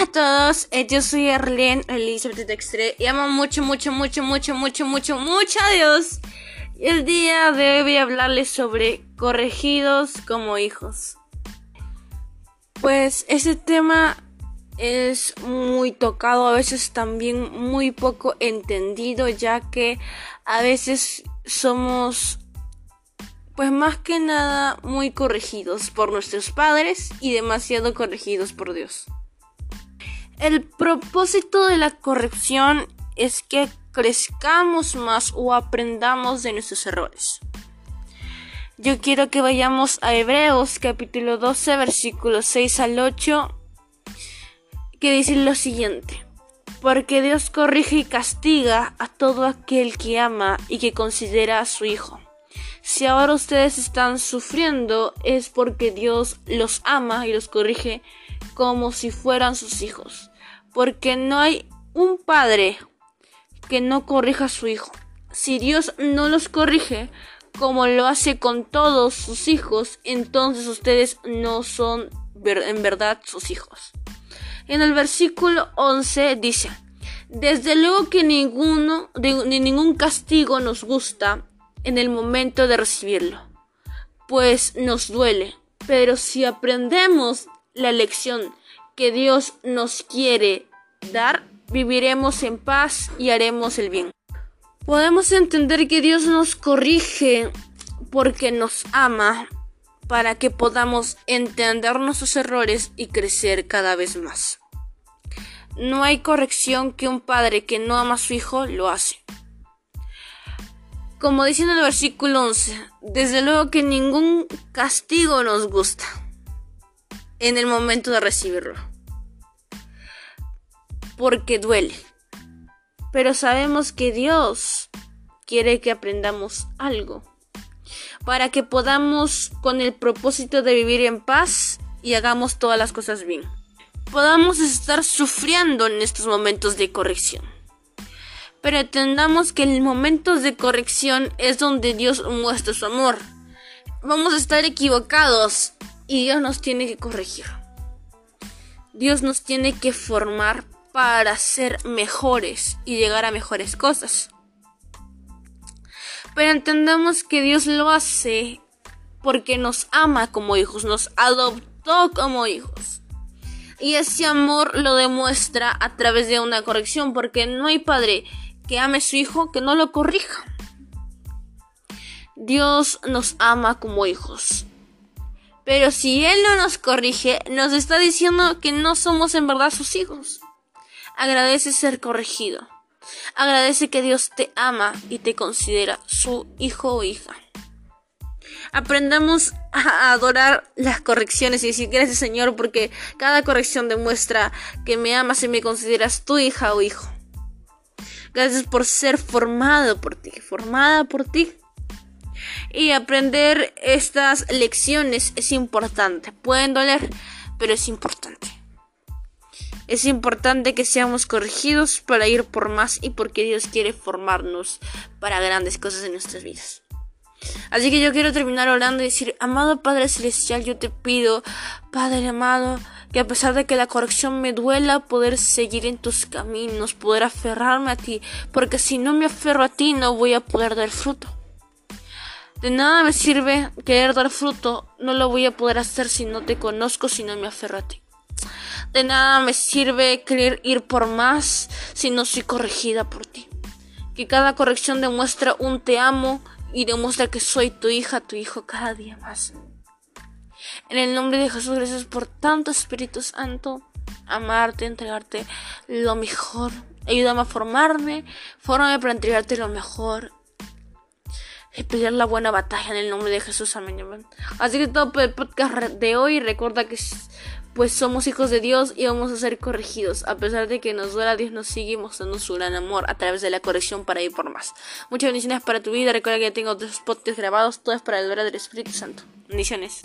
a todos, eh, yo soy Arlene Elizabeth Dextre y amo mucho, mucho, mucho, mucho, mucho, mucho, mucho a Dios. Y el día de hoy voy a hablarles sobre corregidos como hijos. Pues ese tema es muy tocado, a veces también muy poco entendido, ya que a veces somos pues más que nada muy corregidos por nuestros padres y demasiado corregidos por Dios. El propósito de la corrección es que crezcamos más o aprendamos de nuestros errores. Yo quiero que vayamos a Hebreos capítulo 12 versículos 6 al 8 que dice lo siguiente. Porque Dios corrige y castiga a todo aquel que ama y que considera a su hijo. Si ahora ustedes están sufriendo es porque Dios los ama y los corrige como si fueran sus hijos. Porque no hay un padre que no corrija a su hijo. Si Dios no los corrige como lo hace con todos sus hijos, entonces ustedes no son en verdad sus hijos. En el versículo 11 dice, desde luego que ninguno, ni ningún castigo nos gusta en el momento de recibirlo, pues nos duele. Pero si aprendemos la lección que Dios nos quiere dar, viviremos en paz y haremos el bien. Podemos entender que Dios nos corrige porque nos ama para que podamos entender nuestros errores y crecer cada vez más. No hay corrección que un padre que no ama a su hijo lo hace. Como dice en el versículo 11, desde luego que ningún castigo nos gusta en el momento de recibirlo. Porque duele. Pero sabemos que Dios quiere que aprendamos algo. Para que podamos con el propósito de vivir en paz y hagamos todas las cosas bien. Podamos estar sufriendo en estos momentos de corrección pero entendamos que en momentos de corrección es donde Dios muestra su amor. Vamos a estar equivocados y Dios nos tiene que corregir. Dios nos tiene que formar para ser mejores y llegar a mejores cosas. Pero entendamos que Dios lo hace porque nos ama como hijos, nos adoptó como hijos. Y ese amor lo demuestra a través de una corrección, porque no hay padre que ame su hijo, que no lo corrija. Dios nos ama como hijos. Pero si Él no nos corrige, nos está diciendo que no somos en verdad sus hijos. Agradece ser corregido. Agradece que Dios te ama y te considera su hijo o hija. Aprendamos a adorar las correcciones y decir gracias Señor porque cada corrección demuestra que me amas y me consideras tu hija o hijo. Gracias por ser formado por ti, formada por ti. Y aprender estas lecciones es importante. Pueden doler, pero es importante. Es importante que seamos corregidos para ir por más y porque Dios quiere formarnos para grandes cosas en nuestras vidas. Así que yo quiero terminar orando y decir, amado Padre Celestial, yo te pido, Padre amado, que a pesar de que la corrección me duela, poder seguir en tus caminos, poder aferrarme a ti, porque si no me aferro a ti no voy a poder dar fruto. De nada me sirve querer dar fruto, no lo voy a poder hacer si no te conozco, si no me aferro a ti. De nada me sirve querer ir por más si no soy corregida por ti. Que cada corrección demuestra un te amo y demuestra que soy tu hija, tu hijo cada día más. En el nombre de Jesús, gracias por tanto Espíritu Santo, amarte, entregarte lo mejor. Ayúdame a formarme, fórmame para entregarte lo mejor. Y pelear la buena batalla en el nombre de Jesús, amén. Así que todo el podcast de hoy, recuerda que pues somos hijos de Dios y vamos a ser corregidos. A pesar de que nos duela, Dios nos sigue mostrando su gran amor a través de la corrección para ir por más. Muchas bendiciones para tu vida. Recuerda que tengo otros podcasts grabados, todo es para el del Espíritu Santo. Bendiciones.